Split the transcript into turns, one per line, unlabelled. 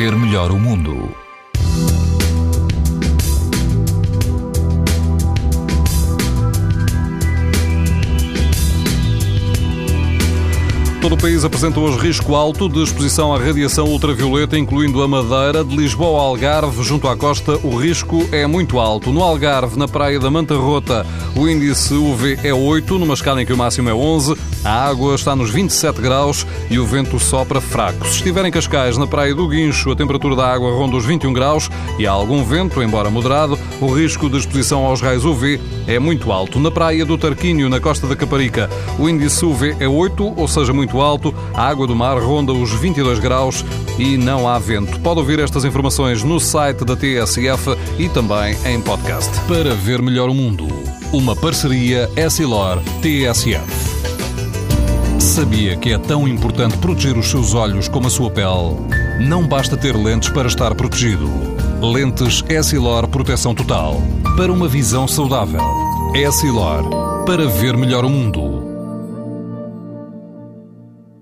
ver melhor o mundo.
Todo o país apresenta hoje risco alto de exposição à radiação ultravioleta, incluindo a Madeira, de Lisboa ao Algarve, junto à costa, o risco é muito alto. No Algarve, na praia da Manta Rota, o índice UV é 8, numa escala em que o máximo é 11. A água está nos 27 graus e o vento sopra fraco. Se estiver em Cascais, na praia do Guincho, a temperatura da água ronda os 21 graus e há algum vento, embora moderado, o risco de exposição aos raios UV é muito alto. Na praia do Tarquínio, na costa da Caparica, o índice UV é 8, ou seja, muito muito alto, a água do mar ronda os 22 graus e não há vento. Pode ouvir estas informações no site da TSF e também em podcast.
Para ver melhor o mundo, uma parceria Essilor-TSF. Sabia que é tão importante proteger os seus olhos como a sua pele? Não basta ter lentes para estar protegido. Lentes Essilor Proteção Total. Para uma visão saudável. Essilor. Para ver melhor o mundo.